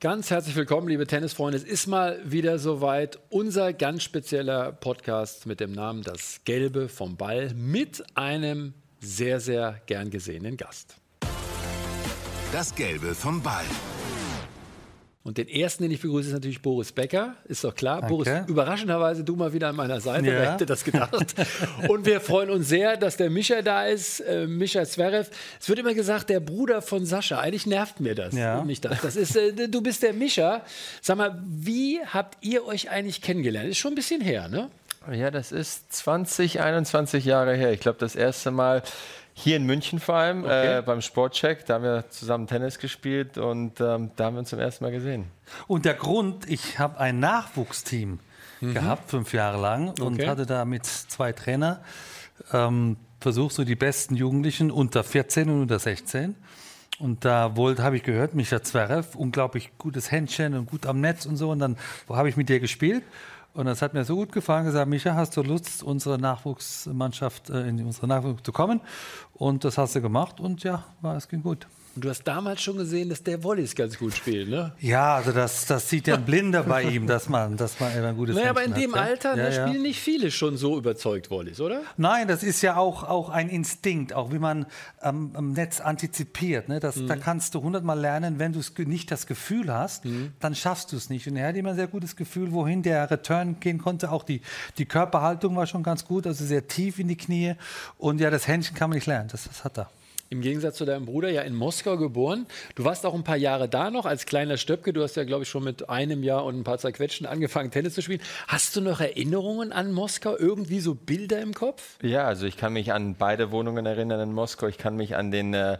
Ganz herzlich willkommen, liebe Tennisfreunde. Es ist mal wieder soweit. Unser ganz spezieller Podcast mit dem Namen Das Gelbe vom Ball mit einem sehr, sehr gern gesehenen Gast. Das Gelbe vom Ball. Und den ersten, den ich begrüße, ist natürlich Boris Becker. Ist doch klar. Danke. Boris, überraschenderweise du mal wieder an meiner Seite. Ja. Wer hätte das gedacht? Und wir freuen uns sehr, dass der Mischa da ist, äh, Mischa Zverev. Es wird immer gesagt, der Bruder von Sascha. Eigentlich nervt mir das. Ja. Nicht das. das ist, äh, du bist der Mischa. Sag mal, wie habt ihr euch eigentlich kennengelernt? Ist schon ein bisschen her, ne? Ja, das ist 20, 21 Jahre her. Ich glaube, das erste Mal hier in München vor allem, Okay. äh, beim Sportcheck. Da haben wir zusammen Tennis gespielt und ähm, da haben wir uns zum ersten Mal gesehen. Und der Grund, ich habe ein Nachwuchsteam gehabt, fünf Jahre lang, und Okay. hatte da mit zwei Trainer ähm, versucht, so die besten Jugendlichen unter 14 und unter 16. Und da wollte, habe ich gehört, Micha Zverev, unglaublich gutes Händchen und gut am Netz und so. Und dann habe ich mit dir gespielt. Und das hat mir so gut gefallen, gesagt, Micha, hast du Lust, unsere Nachwuchsmannschaft, äh, in unsere Nachwuchs zu kommen? Und das hast du gemacht und ja, es ging gut. Und du hast damals schon gesehen, dass der Volleys ganz gut spielt, ne? Ja, also das, das sieht ja ein Blinder bei ihm, dass man, dass man ein gutes Naja, aber in Händchen dem hat. Alter ja, ne, ja. spielen nicht viele schon so überzeugt Volleys, oder? Nein, das ist ja auch, auch ein Instinkt, auch wie man ähm, am Netz antizipiert. Ne? Das, Da Mhm. kannst du hundertmal lernen, wenn du nicht das Gefühl hast, Mhm. dann schaffst du es nicht. Und er hat immer ein sehr gutes Gefühl, wohin der Return gehen konnte. Auch die, die Körperhaltung war schon ganz gut, also sehr tief in die Knie. Und ja, das Händchen kann man nicht lernen, das, das hat er. Im Gegensatz zu deinem Bruder ja in Moskau geboren. Du warst auch ein paar Jahre da noch als kleiner Stöpke. Du hast ja, glaube ich, schon mit einem Jahr und ein paar zerquetschen angefangen, Tennis zu spielen. Hast du noch Erinnerungen an Moskau? Irgendwie so Bilder im Kopf? Ja, also ich kann mich an beide Wohnungen erinnern in Moskau. Ich kann mich an den äh,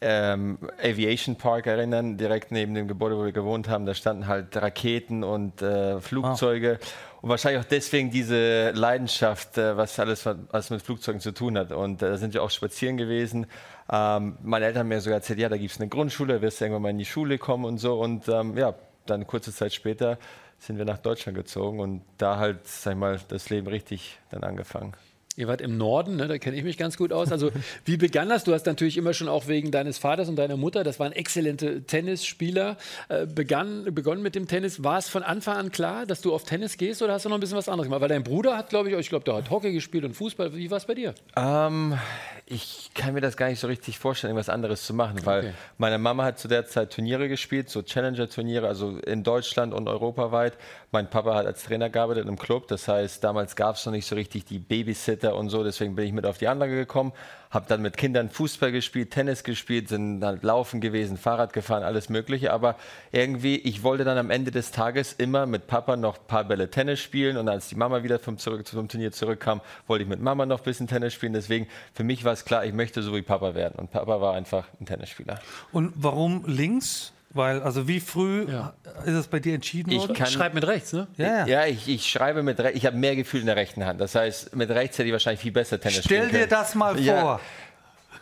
ähm, Aviation Park erinnern, direkt neben dem Gebäude, wo wir gewohnt haben. Da standen halt Raketen und äh, Flugzeuge. Und wahrscheinlich auch deswegen diese Leidenschaft, äh, was alles was mit Flugzeugen zu tun hat. Und äh, da sind wir auch spazieren gewesen. Ähm, meine Eltern haben mir sogar erzählt, ja, da gibt es eine Grundschule, da wirst du irgendwann mal in die Schule kommen und so. Und ähm, ja, dann kurze Zeit später sind wir nach Deutschland gezogen und da halt, sag ich mal, das Leben richtig dann angefangen. Ihr wart im Norden, ne? da kenne ich mich ganz gut aus. Also, wie begann das? Du hast natürlich immer schon auch wegen deines Vaters und deiner Mutter, das waren exzellente Tennisspieler, äh, begann, begonnen mit dem Tennis. War es von Anfang an klar, dass du auf Tennis gehst oder hast du noch ein bisschen was anderes gemacht? Weil dein Bruder hat, glaube ich, ich glaube, der hat Hockey gespielt und Fußball. Wie war es bei dir? Ähm, ich kann mir das gar nicht so richtig vorstellen, irgendwas anderes zu machen, weil Okay. meine Mama hat zu der Zeit Turniere gespielt, so Challenger-Turniere, also in Deutschland und europaweit. Mein Papa hat als Trainer gearbeitet im Club, das heißt, damals gab es noch nicht so richtig die Babysitter und so, deswegen bin ich mit auf die Anlage gekommen, habe dann mit Kindern Fußball gespielt, Tennis gespielt, sind halt laufen gewesen, Fahrrad gefahren, alles Mögliche, aber irgendwie, ich wollte dann am Ende des Tages immer mit Papa noch ein paar Bälle Tennis spielen und als die Mama wieder vom, zurück, zum Turnier zurückkam, wollte ich mit Mama noch ein bisschen Tennis spielen, deswegen für mich war es klar, ich möchte so wie Papa werden und Papa war einfach ein Tennisspieler. Und warum links? Weil, also wie früh Ja. ist es bei dir entschieden Ich worden? kann- Schreib mit rechts, ne? ja, ja. Ich, ich schreibe mit rechts, ich habe mehr Gefühl in der rechten Hand, das heißt, mit rechts hätte ich wahrscheinlich viel besser Tennis Stell spielen dir das mal Ja. vor.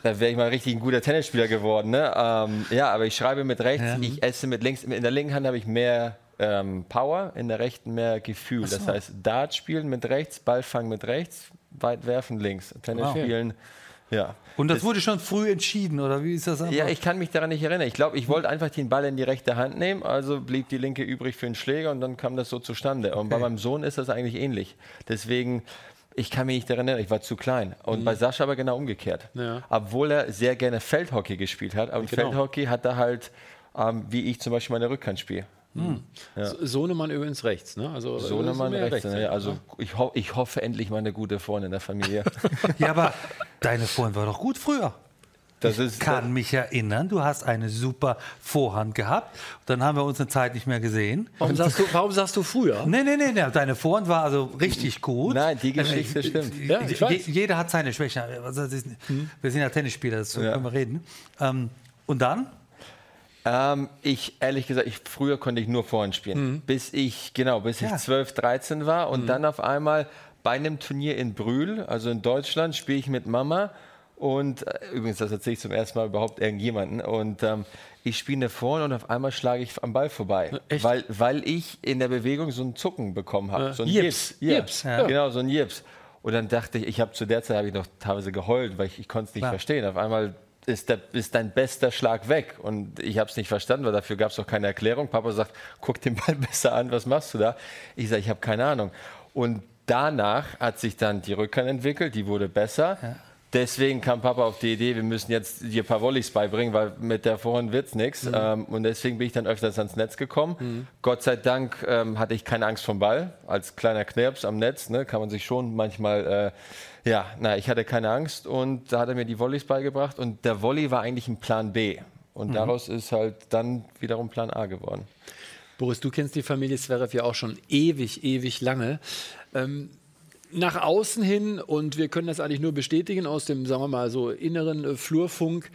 Da wäre ich mal richtig ein guter Tennisspieler geworden. Ne? Ähm, ja, aber ich schreibe mit rechts, Ja. ich esse mit links. In der linken Hand habe ich mehr ähm, Power, in der rechten mehr Gefühl. Das heißt, Dart spielen mit rechts, Ball fangen mit rechts, weit werfen links. Tennis Wow. spielen, ja. Und das wurde schon früh entschieden, oder wie ist das einfach? Ja, ich kann mich daran nicht erinnern. Ich glaube, ich wollte einfach den Ball in die rechte Hand nehmen, also blieb die linke übrig für den Schläger und dann kam das so zustande. Und bei meinem Sohn ist das eigentlich ähnlich. Deswegen, ich kann mich nicht daran erinnern, ich war zu klein. Und bei Sascha aber genau umgekehrt. Ja. Obwohl er sehr gerne Feldhockey gespielt hat, aber Genau. Feldhockey hat er halt, ähm, wie ich zum Beispiel meine Rückhand spiele. So- Sohnemann übrigens rechts, ne? Also, Sohnemann mehr rechts. ne? Also ich, ho ich hoffe endlich mal eine gute Freundin in der Familie. Ja, aber deine Vorhand war doch gut früher. Das ich ist, kann mich erinnern, du hast eine super Vorhand gehabt. Dann haben wir uns eine Zeit nicht mehr gesehen. Warum sagst du, warum sagst du früher? Nee, nee, nee, nee, deine Vorhand war also richtig gut. Nein, die Geschichte stimmt. Ja, ich Je- weiß. Jeder hat seine Schwächen. Das ist, Wir sind ja Tennisspieler, dazu Ja. können wir reden. Ähm, und dann? Ähm, ich, ehrlich gesagt, ich, früher konnte ich nur Vorhand spielen. Bis ich, genau, bis Ja. ich 12, 13 war. Und dann auf einmal bei einem Turnier in Brühl, also in Deutschland, spiele ich mit Mama. Und äh, übrigens, das erzähle ich zum ersten Mal überhaupt irgendjemanden. Und ähm, ich spiele eine Vorhand und auf einmal schlage ich am Ball vorbei. Echt? Weil, weil ich in der Bewegung so einen Zucken bekommen habe. Ja. So ein Jips. Ja. Jips, ja. Genau, so ein Jips. Und dann dachte ich, ich habe zu der Zeit habe ich noch teilweise geheult, weil ich, ich konnte es nicht Klar. verstehen. Auf einmal ist, der, ist dein bester Schlag weg. Und ich habe es nicht verstanden, weil dafür gab es auch keine Erklärung. Papa sagt, guck den Ball besser an, was machst du da? Ich sage, ich habe keine Ahnung. Und danach hat sich dann die Rückhand entwickelt, die wurde besser. Ja. Deswegen kam Papa auf die Idee, wir müssen jetzt dir ein paar Volleys beibringen, weil mit der wird es nichts. Mhm. Ähm, und deswegen bin ich dann öfters ans Netz gekommen. Mhm. Gott sei Dank ähm, hatte ich keine Angst vom Ball. Als kleiner Knirps am Netz ne, kann man sich schon manchmal, äh, ja, na, ich hatte keine Angst. Und da hat er mir die Volleys beigebracht. Und der Volley war eigentlich ein Plan B. Und mhm. daraus ist halt dann wiederum Plan A geworden. Boris, du kennst die Familie Zverev ja auch schon ewig, ewig lange. Ähm, nach außen hin, und wir können das eigentlich nur bestätigen aus dem, sagen wir mal, so inneren äh, Flurfunk,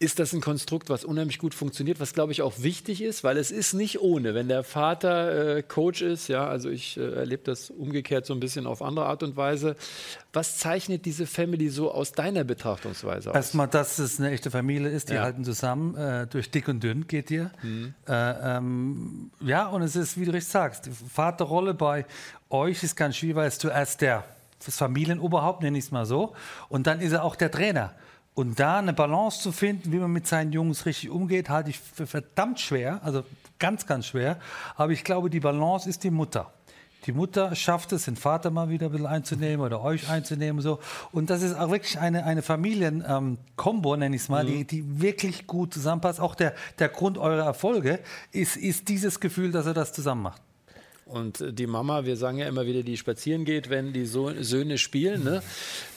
ist das ein Konstrukt, was unheimlich gut funktioniert, was glaube ich auch wichtig ist, weil es ist nicht ohne, wenn der Vater äh, Coach ist, ja, also ich äh, erlebe das umgekehrt so ein bisschen auf andere Art und Weise. Was zeichnet diese Family so aus deiner Betrachtungsweise aus? Erstmal, dass es eine echte Familie ist, die ja. halten zusammen, äh, durch dick und dünn geht dir. Mhm. Äh, ähm, ja, und es ist, wie du richtig sagst, die Vaterrolle bei euch ist ganz schwierig, weil es zuerst der das Familienoberhaupt, nenne ich es mal so, und dann ist er auch der Trainer. Und da eine Balance zu finden, wie man mit seinen Jungs richtig umgeht, halte ich für verdammt schwer, also ganz, ganz schwer. Aber ich glaube, die Balance ist die Mutter. Die Mutter schafft es, den Vater mal wieder ein bisschen einzunehmen oder euch einzunehmen. Und, so. und das ist auch wirklich eine, eine Familien-Kombo, ähm, nenne ich es mal, mhm. die, die wirklich gut zusammenpasst. Auch der, der Grund eurer Erfolge ist, ist dieses Gefühl, dass er das zusammen macht. Und die Mama, wir sagen ja immer wieder, die spazieren geht, wenn die so Söhne spielen. Ne?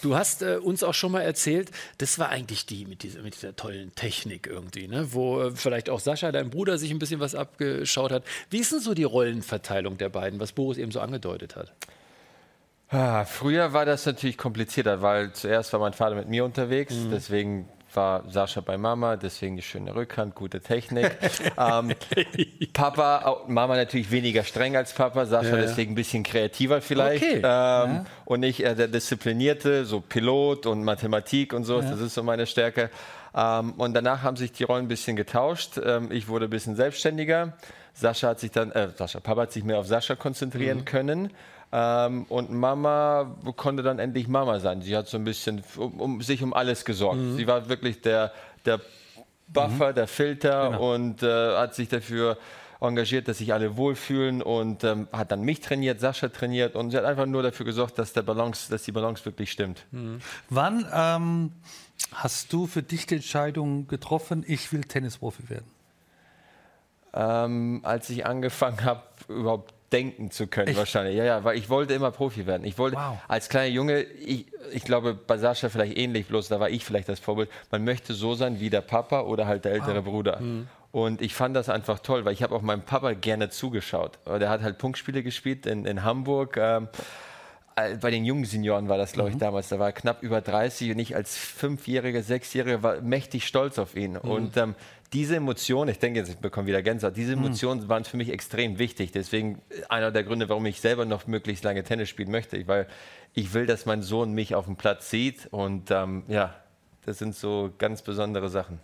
Du hast äh, uns auch schon mal erzählt, das war eigentlich die mit dieser, mit dieser tollen Technik irgendwie, ne? wo äh, vielleicht auch Sascha, dein Bruder, sich ein bisschen was abgeschaut hat. Wie ist denn so die Rollenverteilung der beiden, was Boris eben so angedeutet hat? Ah, früher war das natürlich komplizierter, weil zuerst war mein Vater mit mir unterwegs, mhm. deswegen war Sascha bei Mama, deswegen die schöne Rückhand, gute Technik. ähm, Papa, Mama natürlich weniger streng als Papa, Sascha ja, deswegen ein bisschen kreativer vielleicht. Okay. Ähm, ja. Und ich äh, der Disziplinierte, so Pilot und Mathematik und so, das ist so meine Stärke. Ähm, und danach haben sich die Rollen ein bisschen getauscht. Ähm, ich wurde ein bisschen selbstständiger. Sascha hat sich dann, äh, Sascha, Papa hat sich mehr auf Sascha konzentrieren mhm. können. Ähm, und Mama konnte dann endlich Mama sein. Sie hat so ein bisschen um, um sich um alles gesorgt. Mhm. Sie war wirklich der, der Buffer, mhm. der Filter genau. und äh, hat sich dafür engagiert, dass sich alle wohlfühlen und ähm, hat dann mich trainiert, Sascha trainiert und sie hat einfach nur dafür gesorgt, dass, der Balance, dass die Balance wirklich stimmt. Mhm. Wann ähm, hast du für dich die Entscheidung getroffen, ich will Tennisprofi werden? Ähm, als ich angefangen habe, überhaupt denken zu können, Echt? wahrscheinlich. Ja, ja, weil ich wollte immer Profi werden. Ich wollte wow. als kleiner Junge, ich, ich glaube bei Sascha vielleicht ähnlich, bloß da war ich vielleicht das Vorbild. Man möchte so sein wie der Papa oder halt der ältere wow. Bruder. Mhm. Und ich fand das einfach toll, weil ich habe auch meinem Papa gerne zugeschaut. Der hat halt Punktspiele gespielt in, in Hamburg. Ähm, äh, bei den jungen Senioren war das, glaube ich, mhm. damals. Da war er knapp über 30 und ich als Fünfjähriger, Sechsjähriger war mächtig stolz auf ihn. Mhm. Und ähm, diese Emotionen, ich denke jetzt, ich bekomme wieder Gänsehaut, diese mhm. Emotionen waren für mich extrem wichtig. Deswegen einer der Gründe, warum ich selber noch möglichst lange Tennis spielen möchte, weil ich will, dass mein Sohn mich auf dem Platz sieht. Und ähm, ja, das sind so ganz besondere Sachen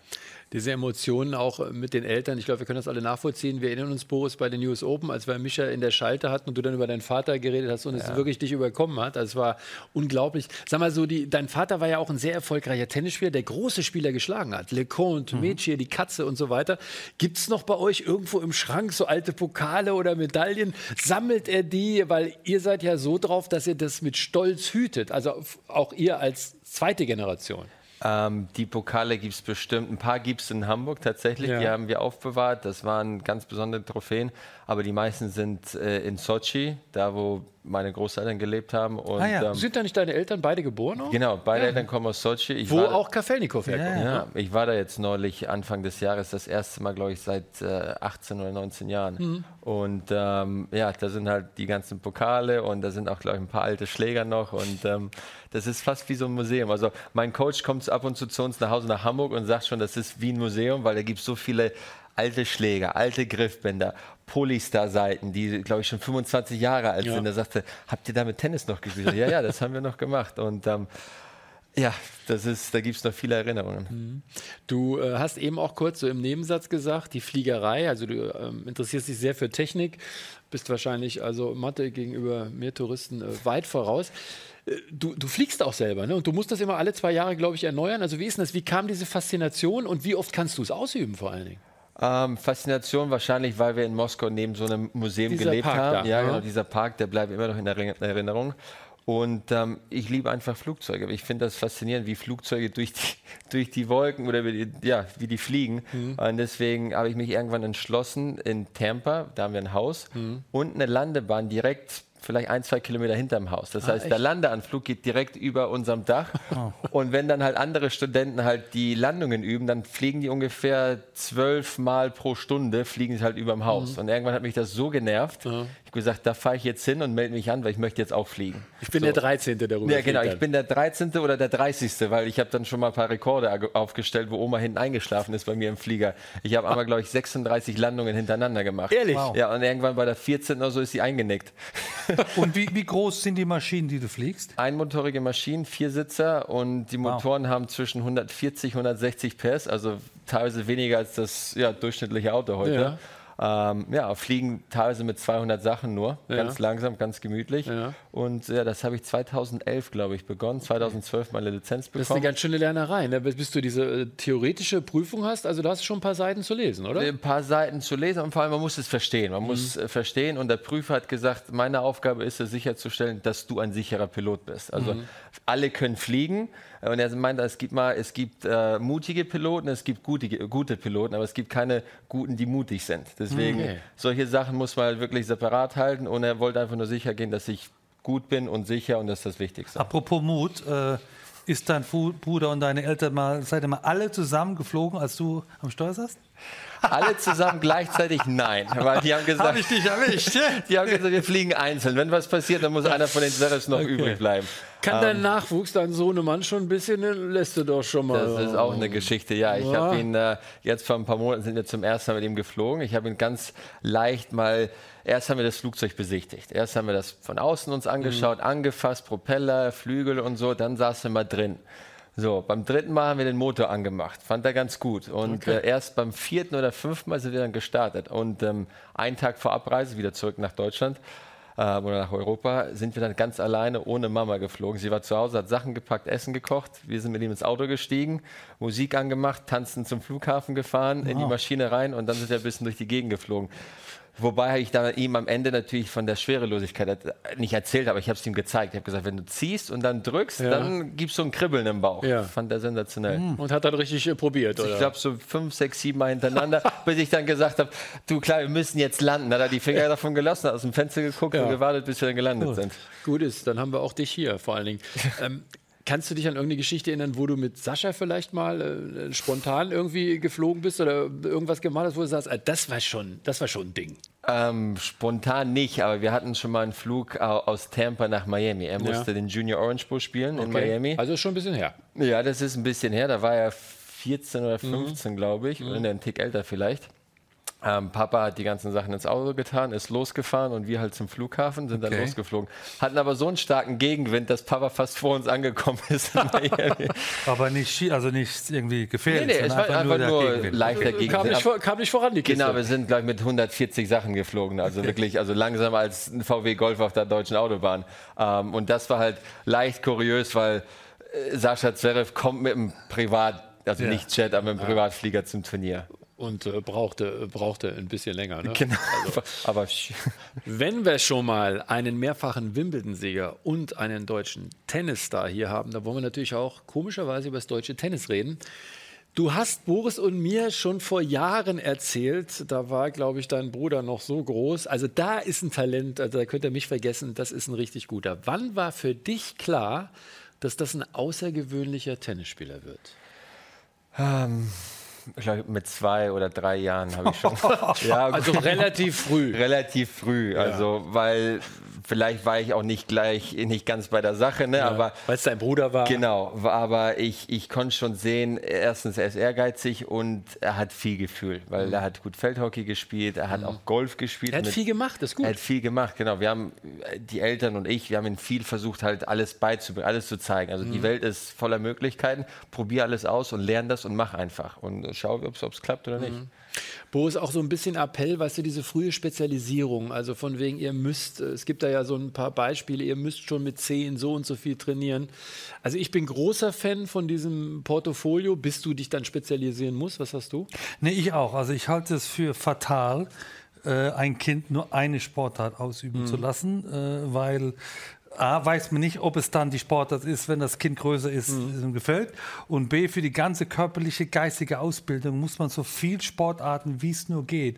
diese Emotionen auch mit den Eltern. Ich glaube, wir können das alle nachvollziehen. Wir erinnern uns, Boris, bei den News Open, als wir Mischa in der Schalte hatten und du dann über deinen Vater geredet hast und ja. es wirklich dich überkommen hat. Also es war unglaublich. Sag mal so, die, dein Vater war ja auch ein sehr erfolgreicher Tennisspieler, der große Spieler geschlagen hat. LeConte, mhm. Metier, die Katze und so weiter. Gibt es noch bei euch irgendwo im Schrank so alte Pokale oder Medaillen? Sammelt er die? Weil ihr seid ja so drauf, dass ihr das mit Stolz hütet. Also auch ihr als zweite Generation. Ähm, die Pokale gibt es bestimmt. Ein paar gibt es in Hamburg tatsächlich. Ja. Die haben wir aufbewahrt. Das waren ganz besondere Trophäen. Aber die meisten sind äh, in Sochi, da wo meine Großeltern gelebt haben. Und, ah ja. ähm, sind da nicht deine Eltern beide geboren? Auch? Genau, beide ja. Eltern kommen aus Sochi. Ich wo auch Kafelnikow herkommt. Ja, ja, ich war da jetzt neulich Anfang des Jahres das erste Mal, glaube ich, seit äh, 18 oder 19 Jahren. Mhm. Und ähm, ja, da sind halt die ganzen Pokale und da sind auch, glaube ich, ein paar alte Schläger noch. Und ähm, das ist fast wie so ein Museum. Also mein Coach kommt ab und zu zu uns nach Hause nach Hamburg und sagt schon, das ist wie ein Museum, weil da gibt es so viele alte Schläger, alte Griffbänder, Polystar-Seiten, die, glaube ich, schon 25 Jahre alt ja. sind. Da sagte, habt ihr damit Tennis noch gespielt? ja, ja, das haben wir noch gemacht. Und ähm, ja, das ist, da gibt es noch viele Erinnerungen. Mhm. Du äh, hast eben auch kurz so im Nebensatz gesagt, die Fliegerei, also du ähm, interessierst dich sehr für Technik, bist wahrscheinlich also Mathe gegenüber mehr Touristen äh, weit voraus. Äh, du, du fliegst auch selber, ne? Und du musst das immer alle zwei Jahre, glaube ich, erneuern. Also wie ist denn das? Wie kam diese Faszination und wie oft kannst du es ausüben vor allen Dingen? Ähm, Faszination wahrscheinlich, weil wir in Moskau neben so einem Museum Dieser gelebt Park haben. da, ja, ne? genau, dieser Park, der bleibt immer noch in Erinner- Erinnerung. Und ähm, ich liebe einfach Flugzeuge. Ich finde das faszinierend, wie Flugzeuge durch die, durch die Wolken oder wie die, ja, wie die fliegen. Und deswegen habe ich mich irgendwann entschlossen, in Tampa, da haben wir ein Haus, und eine Landebahn direkt vielleicht ein, zwei Kilometer hinterm Haus. Das heißt, der Landeanflug geht direkt über unserem Dach. Und wenn dann halt andere Studenten halt die Landungen üben, dann fliegen die ungefähr zwölf Mal pro Stunde, fliegen sie halt über dem Haus. Und irgendwann hat mich das so genervt. Ich habe gesagt, da fahre ich jetzt hin und melde mich an, weil ich möchte jetzt auch fliegen. Ich bin der 13. darüber. Ja, genau. Ich bin der 13. oder der 30. weil ich habe dann schon mal ein paar Rekorde aufgestellt, wo Oma hinten eingeschlafen ist bei mir im Flieger. Ich habe einmal, glaube ich, 36 Landungen hintereinander gemacht. Ehrlich? Wow. Ja, und irgendwann bei der 14. oder so ist sie eingenickt. Und wie, wie groß sind die Maschinen, die du fliegst? Einmotorige Maschinen, Viersitzer und die Motoren haben zwischen 140 160 PS, also teilweise weniger als das ja, durchschnittliche Auto heute. Ähm, ja, fliegen teilweise mit 200 Sachen nur, ganz langsam, ganz gemütlich. Ja. Und ja, das habe ich 2011, glaube ich, begonnen. 2012 meine Lizenz Das ist eine bekommen. ganz schöne Lernerei, ne? bis du diese äh, theoretische Prüfung hast. Also da hast du schon ein paar Seiten zu lesen, oder? ein paar Seiten zu lesen und vor allem man muss es verstehen. Man muss äh, verstehen und der Prüfer hat gesagt, meine Aufgabe ist es sicherzustellen, dass du ein sicherer Pilot bist. Also alle können fliegen und er meinte, es gibt mal, es gibt äh, mutige Piloten, es gibt gute, gute Piloten, aber es gibt keine guten, die mutig sind. Deswegen Okay. solche Sachen muss man halt wirklich separat halten und er wollte einfach nur sicher gehen, dass ich gut bin und sicher und das ist das Wichtigste. Apropos Mut, äh, ist dein Bruder und deine Eltern mal, seid ihr mal alle zusammen geflogen, als du am Steuer saßt? Alle zusammen gleichzeitig nein, weil die haben gesagt, Hab ich dich erwischt? die haben gesagt, wir fliegen einzeln. Wenn was passiert, dann muss einer von den Zerres noch übrig bleiben. Kann dein Nachwuchs, dein Sohnemann schon ein bisschen, lässt du doch schon mal. Das ist auch eine Geschichte, ja. Ich Ja. habe ihn äh, jetzt vor ein paar Monaten sind wir zum ersten Mal mit ihm geflogen. Ich habe ihn ganz leicht mal. Erst haben wir das Flugzeug besichtigt. Erst haben wir das von außen uns angeschaut, angefasst, Propeller, Flügel und so. Dann saßen wir mal drin. So, beim dritten Mal haben wir den Motor angemacht. Fand er ganz gut. Und äh, erst beim vierten oder fünften Mal sind wir dann gestartet. Und ähm, einen Tag vor Abreise wieder zurück nach Deutschland äh, oder nach Europa, sind wir dann ganz alleine ohne Mama geflogen. Sie war zu Hause, hat Sachen gepackt, Essen gekocht. Wir sind mit ihm ins Auto gestiegen, Musik angemacht, tanzen zum Flughafen gefahren, in die Maschine rein und dann sind wir ein bisschen durch die Gegend geflogen. Wobei ich dann ihm am Ende natürlich von der Schwerelosigkeit nicht erzählt habe, ich habe es ihm gezeigt. Ich habe gesagt, wenn du ziehst und dann drückst, dann gibst du ein Kribbeln im Bauch. Ja. Fand er sensationell. Und hat dann richtig äh, probiert, oder? Ich glaube so fünf, sechs, sieben Mal hintereinander, bis ich dann gesagt habe, du klar, wir müssen jetzt landen. Hat er die Finger davon gelassen, hat aus dem Fenster geguckt Ja. und gewartet, bis wir dann gelandet sind. Gut ist, dann haben wir auch dich hier vor allen Dingen. ähm, kannst du dich an irgendeine Geschichte erinnern, wo du mit Sascha vielleicht mal äh, spontan irgendwie geflogen bist oder irgendwas gemacht hast, wo du sagst, ah, das war schon, das war schon ein Ding. Ähm, spontan nicht, aber wir hatten schon mal einen Flug au- aus Tampa nach Miami. Er musste den Junior Orange Bowl spielen in Miami. Also schon ein bisschen her. Ja, das ist ein bisschen her. Da war er 14 oder Mhm. 15, glaube ich. Oder ein Tick älter vielleicht. Ähm, Papa hat die ganzen Sachen ins Auto getan, ist losgefahren und wir halt zum Flughafen, sind dann Okay. losgeflogen. Hatten aber so einen starken Gegenwind, dass Papa fast vor uns angekommen ist in Miami. Aber nicht, also nicht irgendwie nee, gefährlich, nee, es sondern war einfach der nur Gegenwind. leichter Kam Gegenwind. nicht, vor, kam nicht voran, die Kiste. Genau, wir sind gleich mit 140 Sachen geflogen, also wirklich, also langsamer als ein VW Golf auf der deutschen Autobahn. Ähm, und das war halt leicht kurios, weil äh, Sascha Zverev kommt mit einem Privat, also Ja. nicht Jet, aber mit einem Privatflieger zum Turnier. Und äh, brauchte, brauchte ein bisschen länger. Ne? Genau, aber Wenn wir schon mal einen mehrfachen Wimbledon-Sieger und einen deutschen Tennisstar hier haben, dann wollen wir natürlich auch komischerweise über das deutsche Tennis reden. Du hast Boris und mir schon vor Jahren erzählt, da war, glaube ich, dein Bruder noch so groß. Also da ist ein Talent, also da könnt ihr mich vergessen, das ist ein richtig guter. Wann war für dich klar, dass das ein außergewöhnlicher Tennisspieler wird? ich glaube, mit zwei oder drei Jahren habe ich schon. ja, Also relativ früh. relativ früh. Also, weil vielleicht war ich auch nicht gleich, nicht ganz bei der Sache, ne? aber Weil es dein Bruder war. Genau, aber ich, ich konnte schon sehen, erstens, er ist ehrgeizig und er hat viel Gefühl, weil er hat gut Feldhockey gespielt, er hat auch Golf gespielt. Er hat mit- viel gemacht, ist gut. Er hat viel gemacht, genau. Wir haben, äh, die Eltern und ich, wir haben ihm viel versucht, halt alles beizubringen, alles zu zeigen. Also die Welt ist voller Möglichkeiten. Probier alles aus und lern das und mach einfach. Und äh, schau, ob es klappt oder nicht. Boris, auch so ein bisschen Appell, weißt du, diese frühe Spezialisierung, also von wegen, ihr müsst, es gibt da ja so ein paar Beispiele, ihr müsst schon mit zehn so und so viel trainieren. Also ich bin großer Fan von diesem Portfolio, bis du dich dann spezialisieren musst. Was hast du? Nee, ich auch. Also ich halte es für fatal, äh, ein Kind nur eine Sportart ausüben zu lassen, äh, weil A, weiß man nicht, ob es dann die Sportart ist, wenn das Kind größer ist, ihm gefällt. Und B, für die ganze körperliche, geistige Ausbildung muss man so viel Sportarten, wie es nur geht.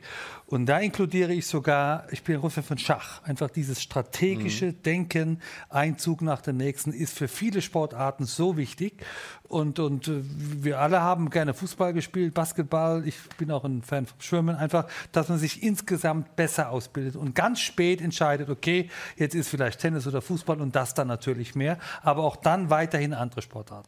Und da inkludiere ich sogar, ich bin ein Fan von Schach. Einfach dieses strategische Denken, Einzug nach der nächsten, ist für viele Sportarten so wichtig. Und, und äh, wir alle haben gerne Fußball gespielt, Basketball. Ich bin auch ein Fan vom Schwimmen. Einfach, dass man sich insgesamt besser ausbildet und ganz spät entscheidet, okay, jetzt ist vielleicht Tennis oder Fußball und das dann natürlich mehr. Aber auch dann weiterhin andere Sportarten.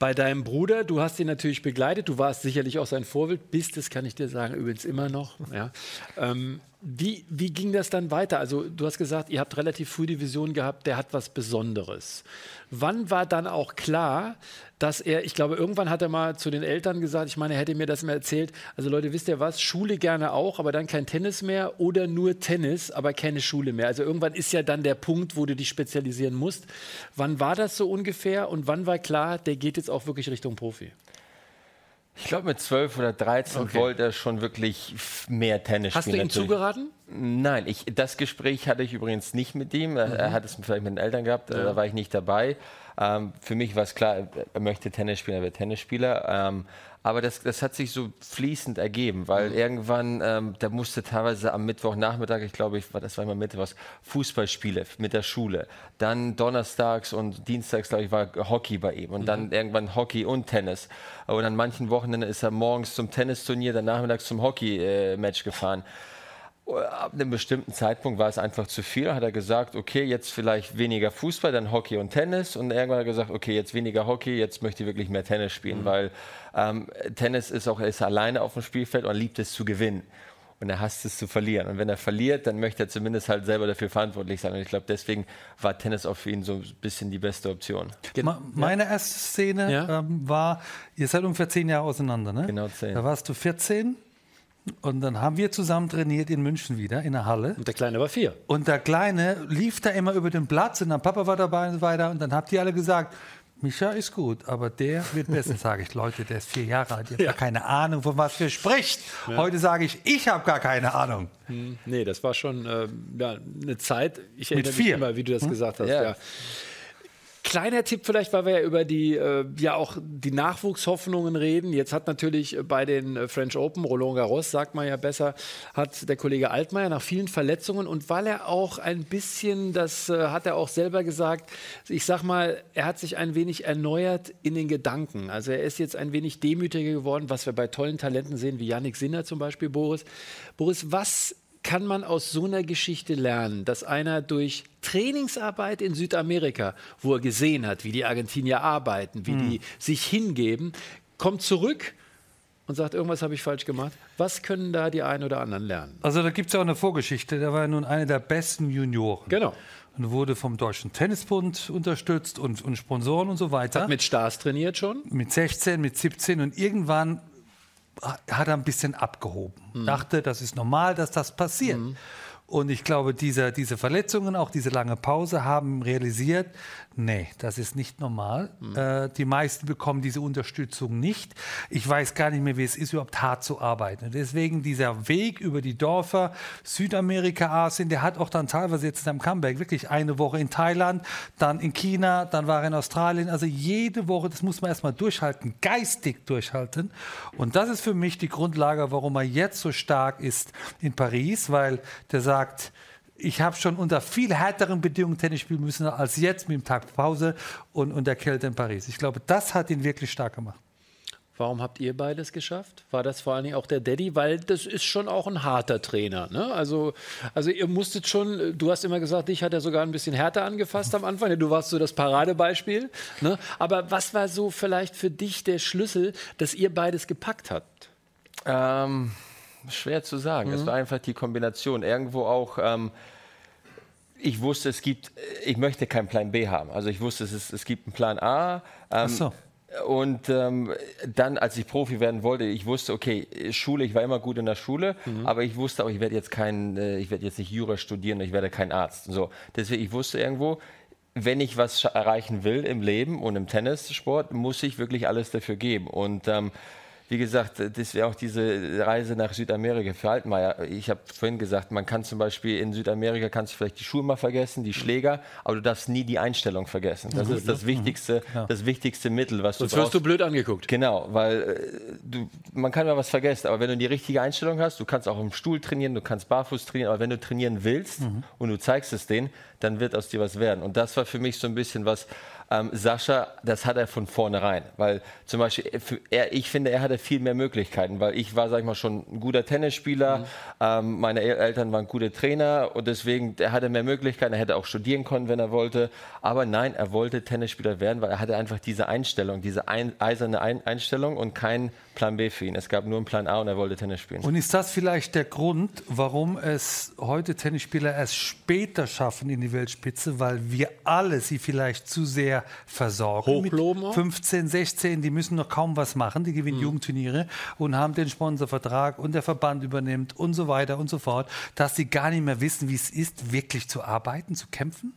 Bei deinem Bruder, du hast ihn natürlich begleitet, du warst sicherlich auch sein Vorbild, bist es, kann ich dir sagen, übrigens immer noch. Ja. Ähm, wie, wie ging das dann weiter? Also du hast gesagt, ihr habt relativ früh die Vision gehabt, der hat was Besonderes. Wann war dann auch klar, dass er, ich glaube, irgendwann hat er mal zu den Eltern gesagt, ich meine, er hätte mir das mal erzählt, also Leute, wisst ihr was, Schule gerne auch, aber dann kein Tennis mehr oder nur Tennis, aber keine Schule mehr. Also irgendwann ist ja dann der Punkt, wo du dich spezialisieren musst. Wann war das so ungefähr und wann war klar, der geht jetzt auch wirklich Richtung Profi? Ich glaube, mit 12 oder 13 Okay. wollte er schon wirklich mehr Tennis Hast du spielen. ihm natürlich. zugeraten? Nein, ich, das Gespräch hatte ich übrigens nicht mit ihm. Er- Mhm. Er hat es vielleicht mit den Eltern gehabt, äh, da war ich nicht dabei. Ähm, für mich war es klar, er- möchte Tennis spielen, er wird Tennisspieler. Ähm, aber das, das hat sich so fließend ergeben, Mhm. weil irgendwann, ähm, da musste teilweise am Mittwochnachmittag, ich glaube, ich, das war immer Mittwochs, Fußballspiele mit der Schule. Dann donnerstags und dienstags, glaube ich, war Hockey bei ihm. Und Mhm. dann irgendwann Hockey und Tennis. Und an manchen Wochenenden ist er morgens zum Tennisturnier, dann nachmittags zum Hockey-Match gefahren ab einem bestimmten Zeitpunkt war es einfach zu viel. Hat er gesagt, okay, jetzt vielleicht weniger Fußball, dann Hockey und Tennis. Und irgendwann hat er gesagt, okay, jetzt weniger Hockey, jetzt möchte ich wirklich mehr Tennis spielen, weil ähm, Tennis ist auch, er ist alleine auf dem Spielfeld und liebt es zu gewinnen. Und er hasst es zu verlieren. Und wenn er verliert, dann möchte er zumindest halt selber dafür verantwortlich sein. Und ich glaube, deswegen war Tennis auch für ihn so ein bisschen die beste Option. Ma- Meine erste Szene Ja. ähm, war, ihr seid ungefähr zehn Jahre auseinander, ne? Genau zehn. Da warst du 14 und dann haben wir zusammen trainiert in München wieder, in der Halle. Und der Kleine war vier. Und der Kleine lief da immer über den Platz und dann Papa war dabei und so weiter. Und dann habt ihr alle gesagt, Micha ist gut, aber der wird besser. Sage ich, Leute, der ist vier Jahre alt, ihr habt Ja. ja. keine Ahnung, von was ihr spricht. Heute sage ich, ich habe gar keine Ahnung. Nee, das war schon ähm, ja, eine Zeit. Ich erinnere mich vier. immer, wie du das gesagt hast. Ja. Ja. Kleiner Tipp vielleicht, weil wir ja über die, äh, ja auch die Nachwuchshoffnungen reden. Jetzt hat natürlich äh, bei den äh, French Open, Roland Garros, sagt man ja besser, hat der Kollege Altmaier nach vielen Verletzungen und weil er auch ein bisschen, das äh, hat er auch selber gesagt, ich sag mal, er hat sich ein wenig erneuert in den Gedanken. Also er ist jetzt ein wenig demütiger geworden, was wir bei tollen Talenten sehen, wie Yannick Sinner zum Beispiel, Boris. Boris, was kann man aus so einer Geschichte lernen, dass einer durch Trainingsarbeit in Südamerika, wo er gesehen hat, wie die Argentinier arbeiten, wie die sich hingeben, kommt zurück und sagt, irgendwas habe ich falsch gemacht. Was können da die einen oder anderen lernen? Also da gibt es ja auch eine Vorgeschichte. Der war ja nun einer der besten Junioren. Genau. Und wurde vom Deutschen Tennisbund unterstützt und, und Sponsoren und so weiter. Mit Stars trainiert schon. mit 16, mit 17 und irgendwann hat er ein bisschen abgehoben. Dachte, das ist normal, dass das passiert. Und ich glaube, diese, diese Verletzungen, auch diese lange Pause, haben realisiert, nee, das ist nicht normal. Äh, die meisten bekommen diese Unterstützung nicht. Ich weiß gar nicht mehr, wie es ist, überhaupt hart zu arbeiten. Und deswegen dieser Weg über die Dörfer, Südamerika, Asien, der hat auch dann teilweise jetzt am Comeback wirklich eine Woche in Thailand, dann in China, dann war er in Australien. Also jede Woche, das muss man erstmal durchhalten, geistig durchhalten. Und das ist für mich die Grundlage, warum er jetzt so stark ist in Paris, weil der sagt, ich habe schon unter viel härteren Bedingungen Tennis spielen müssen als jetzt mit dem Tag Pause und, und der Kälte in Paris. Ich glaube, das hat ihn wirklich stark gemacht. Warum habt ihr beides geschafft? War das vor allen Dingen auch der Daddy? Weil das ist schon auch ein harter Trainer. Ne? Also, also ihr musstet schon, du hast immer gesagt, dich hat er sogar ein bisschen härter angefasst am Anfang. Du warst so das Paradebeispiel. Ne? Aber was war so vielleicht für dich der Schlüssel, dass ihr beides gepackt habt? Ähm, schwer zu sagen. Es war einfach die Kombination. Irgendwo auch, ähm, ich wusste, es gibt, ich möchte keinen Plan B haben. Also ich wusste, es, ist, es gibt einen Plan A. Ähm, Ach so. Und ähm, dann, als ich Profi werden wollte, ich wusste, okay, Schule, ich war immer gut in der Schule, mhm. aber ich wusste auch, ich werde jetzt kein, äh, ich werde jetzt nicht Jura studieren, ich werde kein Arzt. So, deswegen, ich wusste irgendwo, wenn ich was erreichen will im Leben und im Tennissport, muss ich wirklich alles dafür geben. Und ähm, wie gesagt, das wäre auch diese Reise nach Südamerika für Altmaier. Ich habe vorhin gesagt, man kann zum Beispiel in Südamerika kannst du vielleicht die Schuhe mal vergessen, die Schläger, aber du darfst nie die Einstellung vergessen. Das mhm. ist das wichtigste, mhm. das wichtigste Mittel, was Sonst du brauchst. wirst du blöd angeguckt. Genau, weil äh, du, man kann mal was vergessen, aber wenn du die richtige Einstellung hast, du kannst auch im Stuhl trainieren, du kannst barfuß trainieren, aber wenn du trainieren willst mhm. und du zeigst es denen, dann wird aus dir was werden. Und das war für mich so ein bisschen was, ähm, Sascha, das hat er von vornherein. Weil zum Beispiel, äh, er, ich finde, er hatte viel mehr Möglichkeiten, weil ich war, sag ich mal, schon ein guter Tennisspieler, mhm. ähm, meine Eltern waren gute Trainer und deswegen, er hatte mehr Möglichkeiten, er hätte auch studieren können, wenn er wollte. Aber nein, er wollte Tennisspieler werden, weil er hatte einfach diese Einstellung, diese ein, eiserne ein Einstellung und keinen Plan B für ihn. Es gab nur einen Plan A und er wollte Tennis spielen. Und ist das vielleicht der Grund, warum es heute Tennisspieler erst später schaffen in die Weltspitze, weil wir alle sie vielleicht zu sehr versorgen. Hochloben mit 15, 16, die müssen noch kaum was machen, die gewinnen mhm. Jugendturniere und haben den Sponsorvertrag und der Verband übernimmt und so weiter und so fort, dass sie gar nicht mehr wissen, wie es ist, wirklich zu arbeiten, zu kämpfen?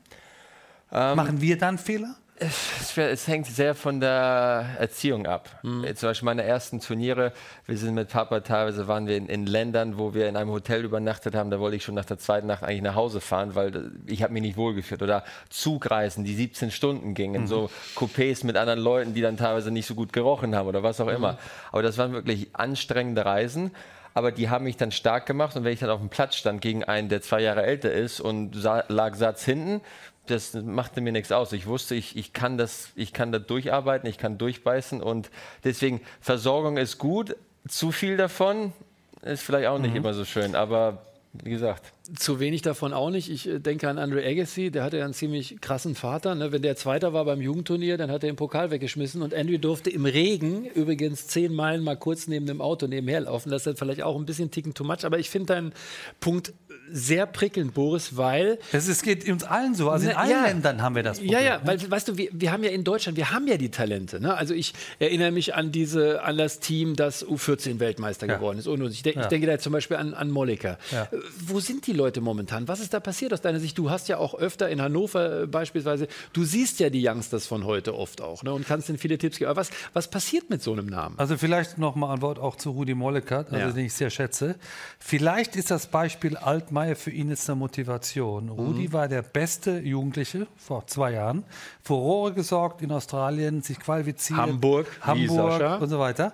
Ähm, Machen wir dann Fehler? Es, es, hängt sehr von der Erziehung ab. Mhm. Zum Beispiel meine ersten Turniere, wir sind mit Papa teilweise, waren wir in, in, Ländern, wo wir in einem Hotel übernachtet haben, da wollte ich schon nach der zweiten Nacht eigentlich nach Hause fahren, weil ich habe mich nicht wohlgefühlt. Oder Zugreisen, die 17 Stunden gingen, mhm. so Coupés mit anderen Leuten, die dann teilweise nicht so gut gerochen haben oder was auch mhm. immer. Aber das waren wirklich anstrengende Reisen aber die haben mich dann stark gemacht. Und wenn ich dann auf dem Platz stand gegen einen, der zwei Jahre älter ist und lag Satz hinten, das machte mir nichts aus. Ich wusste, ich, ich, kann das, ich kann da durcharbeiten, ich kann durchbeißen und deswegen Versorgung ist gut. Zu viel davon ist vielleicht auch nicht mhm. immer so schön, aber wie gesagt. Zu wenig davon auch nicht. Ich äh, denke an Andre Agassi, der hatte ja einen ziemlich krassen Vater. Ne? Wenn der Zweiter war beim Jugendturnier, dann hat er den Pokal weggeschmissen und Andrew durfte im Regen, übrigens zehn Meilen mal kurz neben dem Auto nebenher laufen. Das ist vielleicht auch ein bisschen ticken too much, aber ich finde deinen Punkt sehr prickelnd, Boris, weil. Das ist, geht uns allen so. Also in allen ja, Ländern haben wir das Problem. Ja, ja, weil, weißt du, wir, wir haben ja in Deutschland, wir haben ja die Talente. Ne? Also ich erinnere mich an, diese, an das Team, das U14-Weltmeister ja. geworden ist. Und ich, de ja. ich, denke da zum Beispiel an, an Molliker. Äh, wo sind die Leute momentan? Was ist da passiert aus deiner Sicht? Du hast ja auch öfter in Hannover äh, beispielsweise, du siehst ja die Youngsters von heute oft auch ne? und kannst ihnen viele Tipps geben. Aber was, was passiert mit so einem Namen? Also vielleicht noch mal ein Wort auch zu Rudi Molliker, also den ich sehr schätze. Vielleicht ist das Beispiel Altmaier für ihn jetzt eine Motivation. Rudi mhm. war der beste Jugendliche vor zwei Jahren. Furore gesorgt in Australien, sich qualifiziert. Hamburg, Hamburg und so weiter.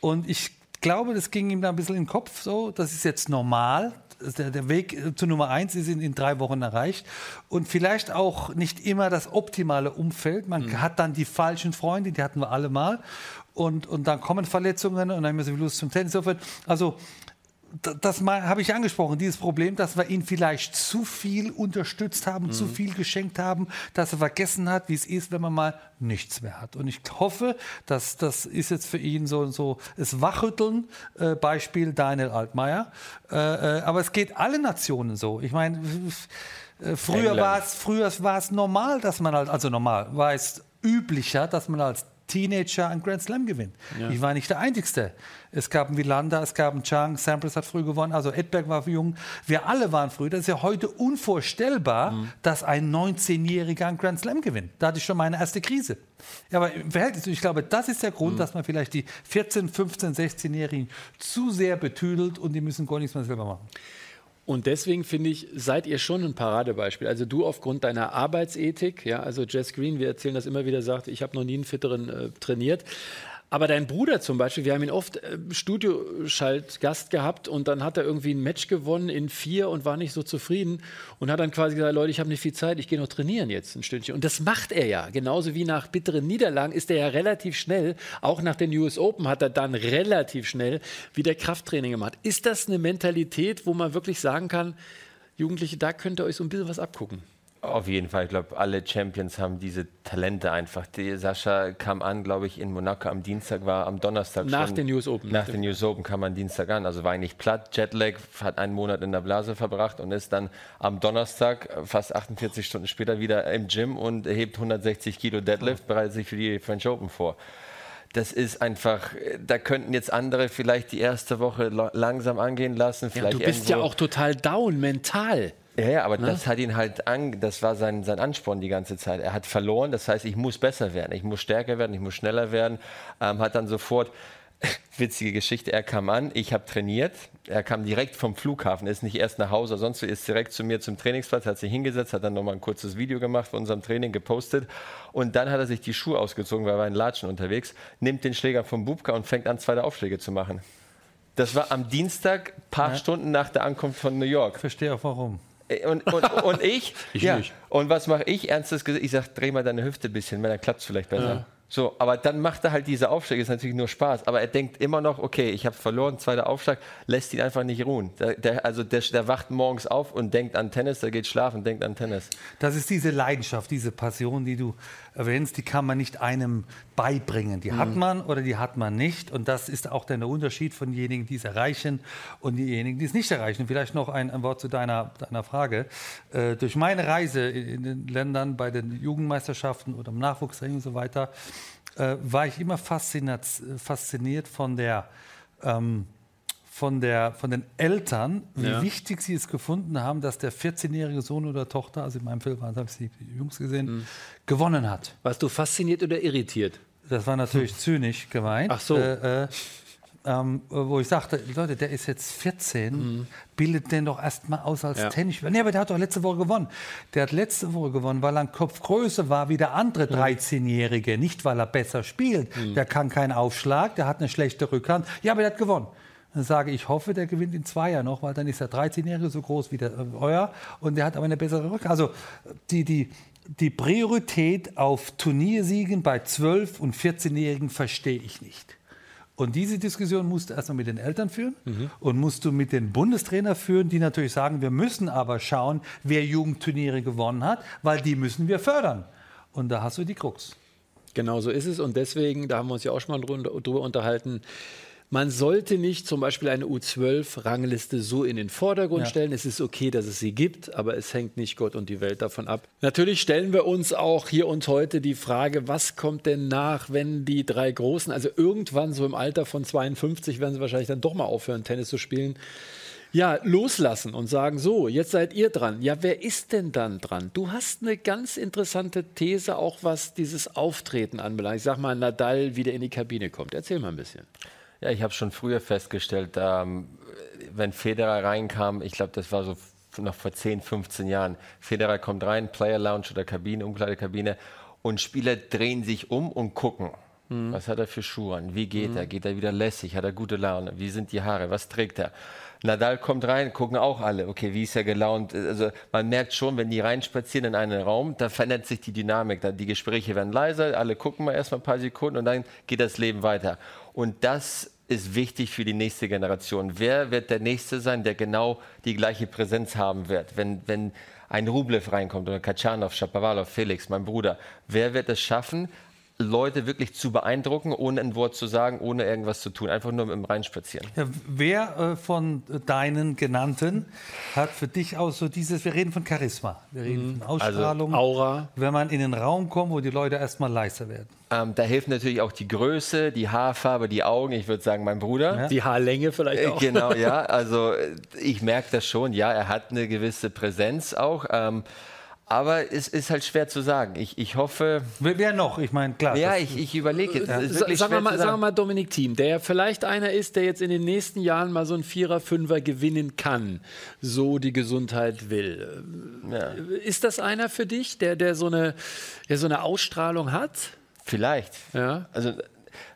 Und ich glaube, das ging ihm da ein bisschen in den Kopf so. Das ist jetzt normal. Der, der Weg zu Nummer eins ist in, in, drei Wochen erreicht. Und vielleicht auch nicht immer das optimale Umfeld. Man mhm. hat dann die falschen Freunde, die hatten wir alle mal. Und, und dann kommen Verletzungen und dann haben wir so viel Lust zum Tennis. Also das habe ich angesprochen, dieses Problem, dass wir ihn vielleicht zu viel unterstützt haben, mhm. zu viel geschenkt haben, dass er vergessen hat, wie es ist, wenn man mal nichts mehr hat. Und ich hoffe, dass das ist jetzt für ihn so so das Wachrütteln, äh, Beispiel Daniel Altmaier. Äh, äh, aber es geht alle Nationen so. Ich meine, äh, früher war es früher war es normal, dass man halt, also normal war es üblicher, dass man als Teenager einen Grand Slam gewinnt. Ja. Ich war nicht der Einzige. Es gab einen Wilander, es gab einen Chang, Sampras hat früh gewonnen, also Edberg war jung. Wir alle waren früh. Das ist ja heute unvorstellbar, mhm. dass ein 19-Jähriger einen Grand Slam gewinnt. Da hatte ich schon meine erste Krise. Ja, aber im Verhältnis, ich glaube, das ist der Grund, mhm. dass man vielleicht die 14, 15, 16-Jährigen zu sehr betüdelt und die müssen gar nichts mehr selber machen. Und deswegen finde ich, seid ihr schon ein Paradebeispiel. Also du aufgrund deiner Arbeitsethik, ja, also Jess Green, wir erzählen das immer wieder, sagt, ich habe noch nie einen fitteren äh, trainiert. Aber dein Bruder zum Beispiel, wir haben ihn oft äh, Studioschaltgast gehabt und dann hat er irgendwie ein Match gewonnen in vier und war nicht so zufrieden und hat dann quasi gesagt, Leute, ich habe nicht viel Zeit, ich gehe noch trainieren jetzt ein Stündchen. Und das macht er ja. Genauso wie nach bitteren Niederlagen ist er ja relativ schnell, auch nach den US Open hat er dann relativ schnell wieder Krafttraining gemacht. Ist das eine Mentalität, wo man wirklich sagen kann, Jugendliche, da könnt ihr euch so ein bisschen was abgucken? Auf jeden Fall. Ich glaube, alle Champions haben diese Talente einfach. Die Sascha kam an, glaube ich, in Monaco am Dienstag, war am Donnerstag Nach schon, den US Open. Nach den US Open kam man Dienstag an. Also war eigentlich platt. Jetlag hat einen Monat in der Blase verbracht und ist dann am Donnerstag, fast 48 Stunden später, wieder im Gym und hebt 160 Kilo Deadlift, bereitet sich für die French Open vor. das ist einfach, da könnten jetzt andere vielleicht die erste Woche langsam angehen lassen. Ja, du bist ja auch total down mental. Ja, ja, aber ne? das hat ihn halt an, das war sein, sein Ansporn die ganze Zeit. Er hat verloren, das heißt, ich muss besser werden, ich muss stärker werden, ich muss schneller werden. Ähm, hat dann sofort, witzige Geschichte, er kam an, ich habe trainiert, er kam direkt vom Flughafen, ist nicht erst nach Hause, sonst ist direkt zu mir zum Trainingsplatz, hat sich hingesetzt, hat dann nochmal ein kurzes Video gemacht von unserem Training, gepostet und dann hat er sich die Schuhe ausgezogen, weil er war in Latschen unterwegs, nimmt den Schläger vom Bubka und fängt an, zweite Aufschläge zu machen. Das war am Dienstag, paar ja. Stunden nach der Ankunft von New York. Verstehe auch warum. Äh, und, und, und ich? ich ja. Nicht. Und was mache ich? Ernstes Gesicht. Ich sage, dreh mal deine Hüfte ein bisschen, weil dann klappt es vielleicht besser. Ja. So, aber dann macht er halt diese Aufschläge, ist natürlich nur Spaß. Aber er denkt immer noch, okay, ich habe verloren, zweiter Aufschlag, lässt ihn einfach nicht ruhen. Der, der, also der, der, wacht morgens auf und denkt an Tennis, der geht schlafen, denkt an Tennis. Das ist diese Leidenschaft, diese Passion, die du erwähnst, die kann man nicht einem beibringen. Die mhm. hat man oder die hat man nicht. Und das ist auch der Unterschied von denjenigen, die es erreichen und diejenigen, die es nicht erreichen. Vielleicht noch ein, ein Wort zu deiner, deiner Frage. Äh, durch meine Reise in den Ländern bei den Jugendmeisterschaften oder im Nachwuchstraining und so weiter, äh, war ich immer fasziniert, von der ähm, von, der, von den Eltern, wie ja. wichtig sie es gefunden haben, dass der 14-jährige Sohn oder Tochter, also in meinem Film habe ich die Jungs gesehen, mhm. gewonnen hat. Warst du fasziniert oder irritiert? Das war natürlich zynisch gemeint. Ach so. Äh, äh, ähm, wo ich sagte, Leute, der ist jetzt 14, mhm. bildet den doch erstmal aus als ja. Tennisspieler. Nee, aber der hat doch letzte Woche gewonnen. Der hat letzte Woche gewonnen, weil er ein Kopf größer war wie der andere 13-Jährige. Nicht, weil er besser spielt. Mhm. Der kann keinen Aufschlag, der hat eine schlechte Rückhand. Ja, aber der hat gewonnen. Dann sage ich, hoffe, der gewinnt in zwei Jahren noch, weil dann ist der 13-Jährige so groß wie der äh, euer und der hat aber eine bessere Rückhand. Also die, die, die Priorität auf Turniersiegen bei 12- und 14-Jährigen verstehe ich nicht. Und diese Diskussion musst du erstmal mit den Eltern führen mhm. und musst du mit den Bundestrainern führen, die natürlich sagen, wir müssen aber schauen, wer Jugendturniere gewonnen hat, weil die müssen wir fördern. Und da hast du die Krux. Genau so ist es. Und deswegen, da haben wir uns ja auch schon mal drüber unterhalten, man sollte nicht zum Beispiel eine U12-Rangliste so in den Vordergrund ja. stellen. Es ist okay, dass es sie gibt, aber es hängt nicht Gott und die Welt davon ab. Natürlich stellen wir uns auch hier und heute die Frage, was kommt denn nach, wenn die drei Großen, also irgendwann so im Alter von 52, werden sie wahrscheinlich dann doch mal aufhören, Tennis zu spielen ja, loslassen und sagen, so, jetzt seid ihr dran. Ja, wer ist denn dann dran? Du hast eine ganz interessante These, auch was dieses Auftreten anbelangt. Ich sag mal, Nadal wieder in die Kabine kommt. Erzähl mal ein bisschen. Ja, ich habe schon früher festgestellt, ähm, wenn Federer reinkam, ich glaube, das war so noch vor 10, 15 Jahren. Federer kommt rein, Player Lounge oder Kabine, Umkleidekabine und Spieler drehen sich um und gucken. Mhm. Was hat er für Schuhe an? Wie geht mhm. er? Geht er wieder lässig? Hat er gute Laune? Wie sind die Haare? Was trägt er? Nadal kommt rein, gucken auch alle, okay, wie ist er gelaunt? Also man merkt schon, wenn die reinspazieren in einen Raum, da verändert sich die Dynamik. Die Gespräche werden leiser, alle gucken mal erstmal ein paar Sekunden und dann geht das Leben weiter. Und das ist wichtig für die nächste Generation. Wer wird der Nächste sein, der genau die gleiche Präsenz haben wird? Wenn, wenn ein Rublev reinkommt oder Kachanov, Shapovalov, Felix, mein Bruder, wer wird es schaffen, Leute wirklich zu beeindrucken, ohne ein Wort zu sagen, ohne irgendwas zu tun, einfach nur mit dem Reinspazieren. Ja, wer äh, von deinen genannten hat für dich auch so dieses, wir reden von Charisma, wir reden mhm. von Ausstrahlung, also Aura. Wenn man in den Raum kommt, wo die Leute erstmal leiser werden. Ähm, da hilft natürlich auch die Größe, die Haarfarbe, die Augen. Ich würde sagen, mein Bruder. Ja. Die Haarlänge vielleicht äh, auch. Genau, ja. Also ich merke das schon. Ja, er hat eine gewisse Präsenz auch. Ähm, aber es ist halt schwer zu sagen. Ich, ich hoffe. Wer noch? Ich meine, klar. Ja, ich, ich überlege jetzt. Ja. Sagen, wir mal, sagen wir mal Dominik Thiem, der ja vielleicht einer ist, der jetzt in den nächsten Jahren mal so ein Vierer, Fünfer gewinnen kann, so die Gesundheit will. Ja. Ist das einer für dich, der, der so, eine, der so eine Ausstrahlung hat? Vielleicht. Ja. Also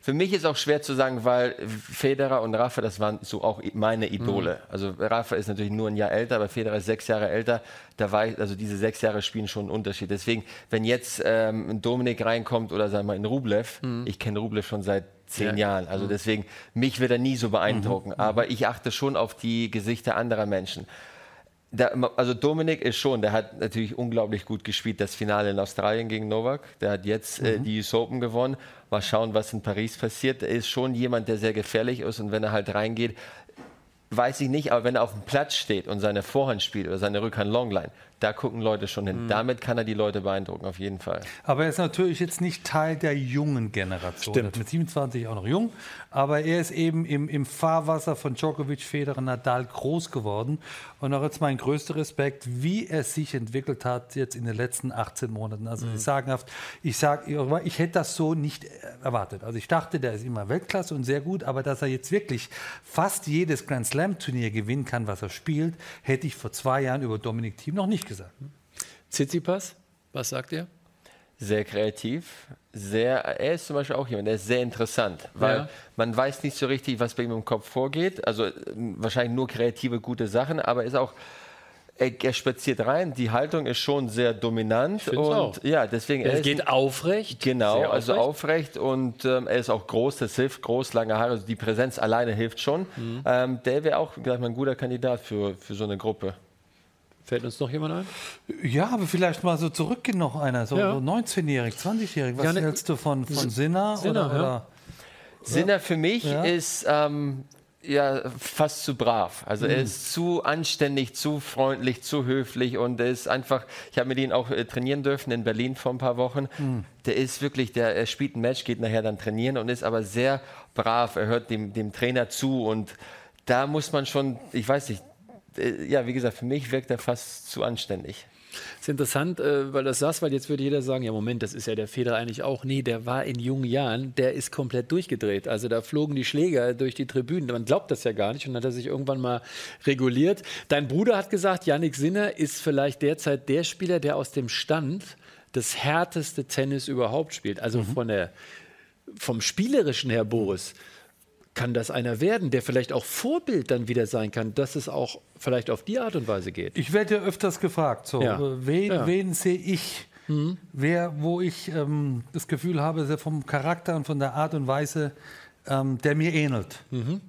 für mich ist auch schwer zu sagen, weil Federer und Rafa, das waren so auch meine Idole. Mhm. Also Rafa ist natürlich nur ein Jahr älter, aber Federer ist sechs Jahre älter. Da war ich, also diese sechs Jahre spielen schon einen Unterschied. Deswegen, wenn jetzt ähm, Dominik reinkommt oder sagen wir mal ein Rublev, mhm. ich kenne Rublev schon seit zehn ja. Jahren. Also mhm. deswegen, mich wird er nie so beeindrucken. Mhm. Aber ich achte schon auf die Gesichter anderer Menschen. Da, also Dominik ist schon, der hat natürlich unglaublich gut gespielt, das Finale in Australien gegen Novak. Der hat jetzt äh, mhm. äh, die US Open gewonnen. Mal schauen, was in Paris passiert. Er ist schon jemand, der sehr gefährlich ist und wenn er halt reingeht, weiß ich nicht, aber wenn er auf dem Platz steht und seine Vorhand spielt oder seine Rückhand Longline, da gucken Leute schon hin. Mhm. Damit kann er die Leute beeindrucken, auf jeden Fall. Aber er ist natürlich jetzt nicht Teil der jungen Generation. Stimmt. Mit 27 auch noch jung, aber er ist eben im, im Fahrwasser von Djokovic, Federer, Nadal groß geworden. Und auch jetzt mein größter Respekt, wie er sich entwickelt hat jetzt in den letzten 18 Monaten. Also mhm. sagenhaft, ich sage, ich hätte das so nicht erwartet. Also ich dachte, der ist immer Weltklasse und sehr gut, aber dass er jetzt wirklich fast jedes Grand Slam Turnier gewinnen kann, was er spielt, hätte ich vor zwei Jahren über Dominik Thiem noch nicht gesagt. Tsitsipas, was sagt er? Sehr kreativ, sehr, er ist zum Beispiel auch jemand, der ist sehr interessant, weil ja. man weiß nicht so richtig, was bei ihm im Kopf vorgeht. Also wahrscheinlich nur kreative, gute Sachen, aber ist auch, er, er spaziert rein. Die Haltung ist schon sehr dominant und auch. ja, deswegen. Er, er geht aufrecht. Genau, aufrecht. also aufrecht und ähm, er ist auch groß. Das hilft, groß, lange Haare. Also die Präsenz alleine hilft schon. Mhm. Ähm, der wäre auch, gleich mal, ein guter Kandidat für, für so eine Gruppe. Fällt uns noch jemand ein? Ja, aber vielleicht mal so zurückgehen noch einer, so, ja. so 19-jährig, 20-jährig. Was ja, ne, hältst du von, von Sinner? Sinner, oder, ja. Sinner für mich ist ähm, ja fast zu brav. Also mhm. er ist zu anständig, zu freundlich, zu höflich und er ist einfach, ich habe mit ihm auch äh, trainieren dürfen in Berlin vor ein paar Wochen. Mhm. Der ist wirklich, der er spielt ein Match, geht nachher dann trainieren und ist aber sehr brav. Er hört dem, dem Trainer zu und da muss man schon, ich weiß nicht, ja, wie gesagt, für mich wirkt er fast zu anständig. Das ist interessant, äh, weil das sagst, weil jetzt würde jeder sagen, ja Moment, das ist ja der Feder eigentlich auch. Nee, der war in jungen Jahren, der ist komplett durchgedreht. Also da flogen die Schläger durch die Tribünen. Man glaubt das ja gar nicht und dann hat er sich irgendwann mal reguliert. Dein Bruder hat gesagt, Yannick Sinner ist vielleicht derzeit der Spieler, der aus dem Stand das härteste Tennis überhaupt spielt. Also mhm. von der, vom Spielerischen her, Boris kann das einer werden, der vielleicht auch Vorbild dann wieder sein kann, dass es auch vielleicht auf die Art und Weise geht? Ich werde ja öfters gefragt, so, ja. wen, ja. wen sehe ich, mhm. wer, wo ich ähm, das Gefühl habe, vom Charakter und von der Art und Weise, ähm, der mir ähnelt. Mhm.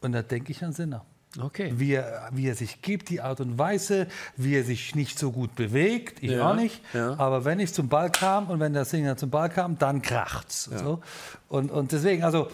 Und da denke ich an Sinner. Okay. Wie er, wie er sich gibt, die Art und Weise, wie er sich nicht so gut bewegt, ich ja, auch nicht. Ja. Aber wenn ich zum Ball kam und wenn der Singer zum Ball kam, dann kracht's. Ja. So. Und, und deswegen, also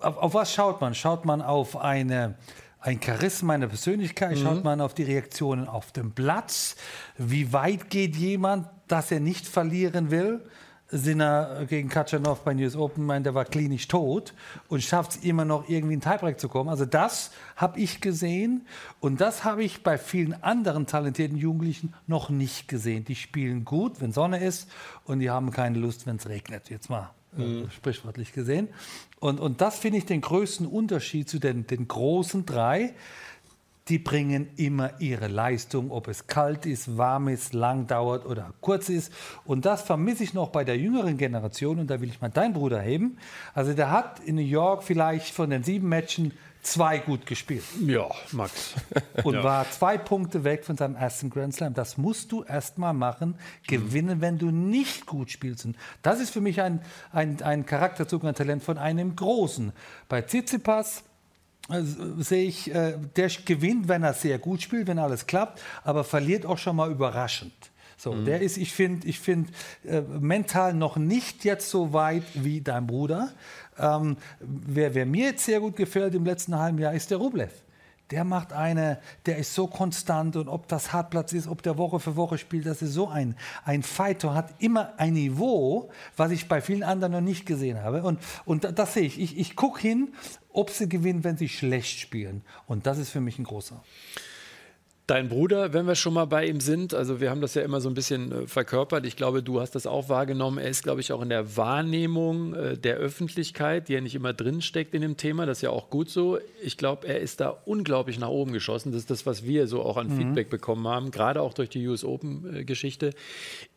auf, auf, was schaut man? Schaut man auf eine, ein Charisma, eine Persönlichkeit? Mhm. Schaut man auf die Reaktionen auf dem Platz? Wie weit geht jemand, dass er nicht verlieren will? Sinner gegen Katschanov bei News Open meint, der war klinisch tot und schafft es immer noch irgendwie in Tiebreak zu kommen. Also das habe ich gesehen und das habe ich bei vielen anderen talentierten Jugendlichen noch nicht gesehen. Die spielen gut, wenn Sonne ist und die haben keine Lust, wenn es regnet. Jetzt mal mhm. sprichwörtlich gesehen. Und, und das finde ich den größten Unterschied zu den, den großen drei. Die bringen immer ihre Leistung, ob es kalt ist, warm ist, lang dauert oder kurz ist. Und das vermisse ich noch bei der jüngeren Generation. Und da will ich mal deinen Bruder heben. Also der hat in New York vielleicht von den sieben Matchen zwei gut gespielt. Ja, Max. Und ja. war zwei Punkte weg von seinem ersten Grand Slam. Das musst du erst mal machen, gewinnen, wenn du nicht gut spielst. Und das ist für mich ein, ein, ein Charakterzug, ein Talent von einem Großen. Bei Tsitsipas äh, sehe ich, äh, der gewinnt, wenn er sehr gut spielt, wenn alles klappt, aber verliert auch schon mal überraschend. So, mhm. der ist, ich finde, ich finde äh, mental noch nicht jetzt so weit wie dein Bruder. Ähm, wer, wer, mir jetzt sehr gut gefällt im letzten halben Jahr, ist der Rublev. Der macht eine, der ist so konstant und ob das Hartplatz ist, ob der Woche für Woche spielt, das ist so ein, ein Fighter, hat immer ein Niveau, was ich bei vielen anderen noch nicht gesehen habe. Und, und das, sehe ich. Ich, ich gucke hin, ob sie gewinnen, wenn sie schlecht spielen. Und das ist für mich ein großer. Dein Bruder, wenn wir schon mal bei ihm sind, also wir haben das ja immer so ein bisschen äh, verkörpert. Ich glaube, du hast das auch wahrgenommen. Er ist, glaube ich, auch in der Wahrnehmung äh, der Öffentlichkeit, die ja nicht immer drinsteckt in dem Thema. Das ist ja auch gut so. Ich glaube, er ist da unglaublich nach oben geschossen. Das ist das, was wir so auch an mhm. Feedback bekommen haben, gerade auch durch die US Open-Geschichte.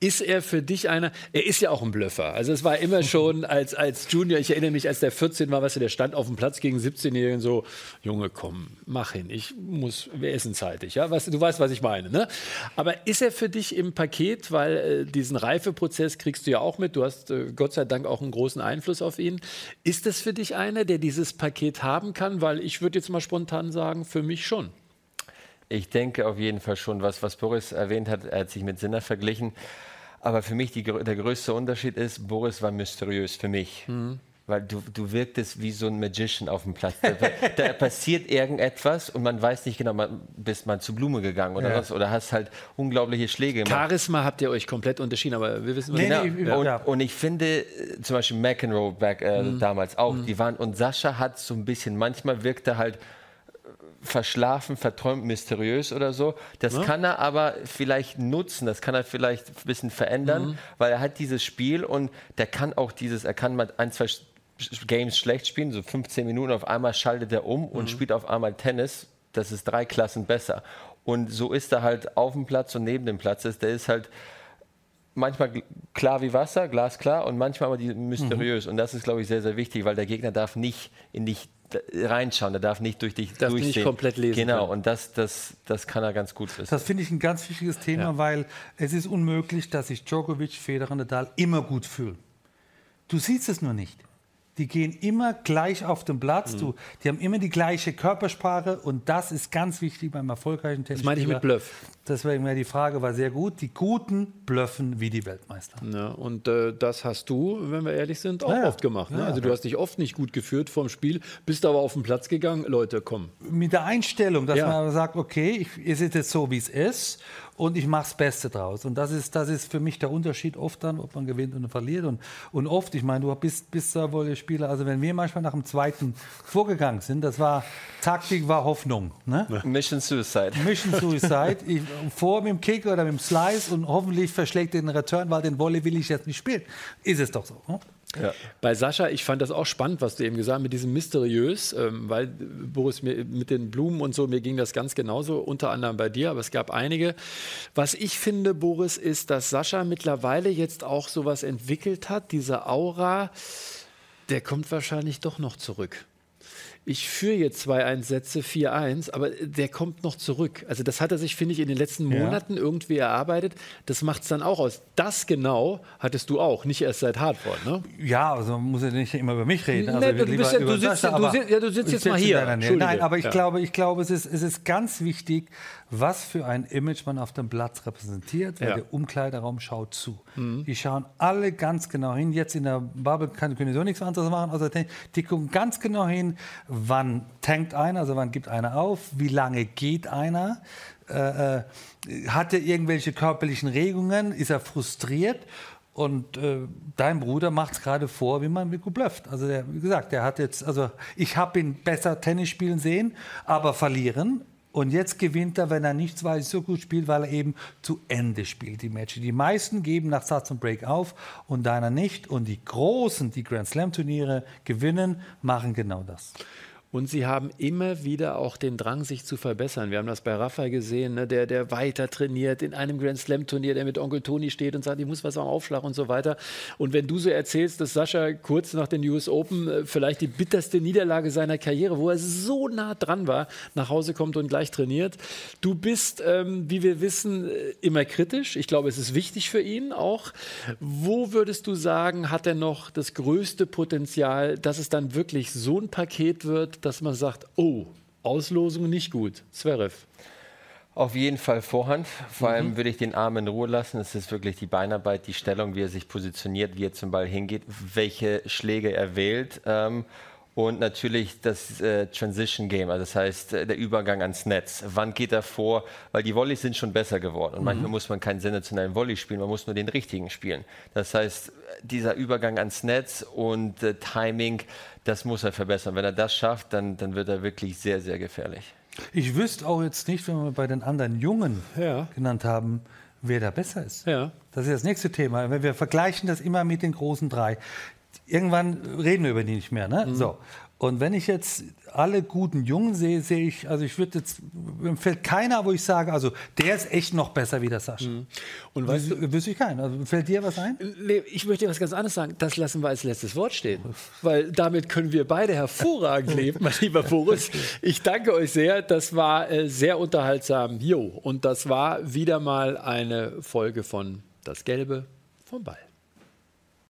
Ist er für dich einer, er ist ja auch ein Blöffer. Also es war immer schon als, als Junior, ich erinnere mich, als der 14 war, was der stand auf dem Platz gegen 17-Jährigen so, Junge, komm, mach hin, ich muss, wir essen zeitig. Ja? Was weißt, du weißt, was ich meine. Ne? Aber ist er für dich im Paket, weil äh, diesen Reifeprozess kriegst du ja auch mit, du hast äh, Gott sei Dank auch einen großen Einfluss auf ihn. Ist das für dich einer, der dieses Paket haben kann? Weil ich würde jetzt mal spontan sagen, für mich schon. Ich denke auf jeden Fall schon, was, was Boris erwähnt hat, er hat sich mit Sinner verglichen. Aber für mich die, der größte Unterschied ist, Boris war mysteriös für mich. Mhm weil du, du wirktest wie so ein Magician auf dem Platz. Da, da passiert irgendetwas und man weiß nicht genau, man, bist man zu Blume gegangen oder Ja. was oder hast halt unglaubliche Schläge gemacht. Charisma habt ihr euch komplett unterschieden, aber wir wissen, was Nee, genau. nee, und, ja. und ich finde, äh, zum Beispiel McEnroe back, äh, Mhm. damals auch, die waren, und Sascha hat so ein bisschen, manchmal wirkt er halt äh, verschlafen, verträumt, mysteriös oder so. Das kann er aber vielleicht nutzen, das kann er vielleicht ein bisschen verändern, Mhm. weil er hat dieses Spiel und der kann auch dieses, er kann mal ein, zwei Games schlecht spielen, so 15 Minuten, auf einmal schaltet er um Mhm. und spielt auf einmal Tennis. Das ist drei Klassen besser. Und so ist er halt auf dem Platz und neben dem Platz. Ist, der ist halt manchmal klar wie Wasser, glasklar und manchmal aber mysteriös. Und das ist, glaube ich, sehr, sehr wichtig, weil der Gegner darf nicht in dich reinschauen, der darf nicht durch dich Darf nicht durchsehen. komplett lesen Genau, können. und das, das, das kann er ganz gut. Das Das finde ich ein ganz wichtiges Thema, weil es ist unmöglich, dass sich Djokovic, Federer, Nadal immer gut fühlen. Du siehst es nur nicht. Die gehen immer gleich auf den Mhm. Platz. Du, die haben immer die gleiche Körpersprache und das ist ganz wichtig beim erfolgreichen Tennis. Das meine ich mit Bluff. Deswegen wäre die Frage war sehr gut. Die Guten blöffen wie die Weltmeister. Ja, und äh, das hast du, wenn wir ehrlich sind, auch Ja, oft gemacht. Ne? Ja, also du hast dich oft nicht gut geführt vom Spiel, bist aber auf den Platz gegangen. Leute, komm. mit der Einstellung, dass man sagt, okay, ich, es ist jetzt so, wie es ist und ich mache das Beste draus. Und das ist, das ist für mich der Unterschied oft dann, ob man gewinnt oder verliert. Und, und oft, ich meine, du bist, bist da wohl der Spieler, also wenn wir manchmal nach dem zweiten vorgegangen sind, das war, Taktik war Hoffnung. Ne? Mission Suicide. Mission Suicide, ich, vor mit dem Kick oder mit dem Slice und hoffentlich verschlägt den Return, weil den Volley will ich jetzt nicht spielen. Ist es doch so. Ne? Ja. Bei Sascha, ich fand das auch spannend, was du eben gesagt hast, mit diesem mysteriös, ähm, weil Boris mir mit den Blumen und so, mir ging das ganz genauso, unter anderem bei dir, aber es gab einige. Was ich finde, Boris, ist, dass Sascha mittlerweile jetzt auch sowas entwickelt hat, diese Aura, der kommt wahrscheinlich doch noch zurück. Ich führe jetzt 2-1 Sätze, 4-1, aber der kommt noch zurück. Also das hat er sich, finde ich, in den letzten Ja. Monaten irgendwie erarbeitet. Das macht es dann auch aus. Das genau hattest du auch, nicht erst seit Hartford, ne? Ja, also man muss ja nicht immer über mich reden. Also Nee, du bist ja- sitzt Sascha, ja- du aber sitzt- ja, du sitzt ich jetzt mal hier. Nein, aber ich Ja. glaube, ich glaube, es ist, es ist ganz wichtig, was für ein Image man auf dem Platz repräsentiert, weil Ja. der Umkleideraum schaut zu. Mhm. Die schauen alle ganz genau hin. Jetzt in der Bubble kann, können die so nichts anderes machen. Die, die gucken ganz genau hin, wann tankt einer, also wann gibt einer auf, wie lange geht einer. Äh, äh, hat er irgendwelche körperlichen Regungen? Ist er frustriert? Und äh, dein Bruder macht es gerade vor, wie man mit gut blufft. Also der, wie gesagt, der hat jetzt, also ich habe ihn besser Tennis spielen sehen, aber verlieren. Und jetzt gewinnt er, wenn er nichts weiß, so gut spielt, weil er eben zu Ende spielt, die Matches. Die meisten geben nach Satz und Break auf und deiner nicht. Und die Großen, die Grand Slam Turniere gewinnen, machen genau das. Und sie haben immer wieder auch den Drang, sich zu verbessern. Wir haben das bei Rafa gesehen, ne, der, der weiter trainiert in einem Grand Slam-Turnier, der mit Onkel Toni steht und sagt, ich muss was am Aufschlag und so weiter. Und wenn du so erzählst, dass Sascha kurz nach den US Open äh, vielleicht die bitterste Niederlage seiner Karriere, wo er so nah dran war, nach Hause kommt und gleich trainiert. Du bist, ähm, wie wir wissen, äh, immer kritisch. Ich glaube, es ist wichtig für ihn auch. Wo würdest du sagen, hat er noch das größte Potenzial, dass es dann wirklich so ein Paket wird, dass man sagt, oh, Auslosung nicht gut. Zverev. Auf jeden Fall Vorhand. Vor Mhm. allem würde ich den Arm in Ruhe lassen. Es ist wirklich die Beinarbeit, die Stellung, wie er sich positioniert, wie er zum Ball hingeht, welche Schläge er wählt. Ähm, und natürlich das äh, Transition Game, also das heißt äh, der Übergang ans Netz. Wann geht er vor? Weil die Volleys sind schon besser geworden. Und manchmal muss man keinen sensationellen Volley spielen, man muss nur den richtigen spielen. Das heißt, dieser Übergang ans Netz und äh, Timing, das muss er verbessern. Wenn er das schafft, dann, dann wird er wirklich sehr, sehr gefährlich. Ich wüsste auch jetzt nicht, wenn wir bei den anderen Jungen Ja. genannt haben, wer da besser ist. Ja. Das ist das nächste Thema. Wenn wir vergleichen das immer mit den großen drei. Irgendwann reden wir über die nicht mehr. Ne? So. Und wenn ich jetzt alle guten Jungen sehe, sehe ich, also ich würde jetzt, mir fällt keiner, wo ich sage, also der ist echt noch besser wie der Sascha. Und weißt Wüs- Wüsste ich keinen. Also fällt dir was ein? Nee, ich möchte dir was ganz anderes sagen. Das lassen wir als letztes Wort stehen. Weil damit können wir beide hervorragend leben, mein lieber Boris. Ich danke euch sehr. Das war äh, sehr unterhaltsam. Jo, und das war wieder mal eine Folge von Das Gelbe vom Ball.